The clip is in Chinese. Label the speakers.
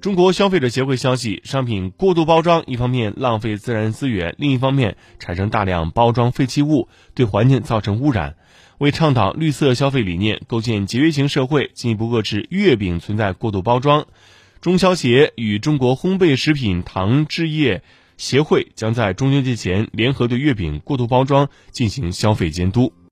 Speaker 1: 中国消费者协会消息，商品过度包装一方面浪费自然资源，另一方面产生大量包装废弃物，对环境造成污染。为倡导绿色消费理念，构建节约型社会，进一步遏制月饼存在过度包装。中消协与中国烘焙食品糖制业协会将在中秋节前联合对月饼过度包装进行消费监督。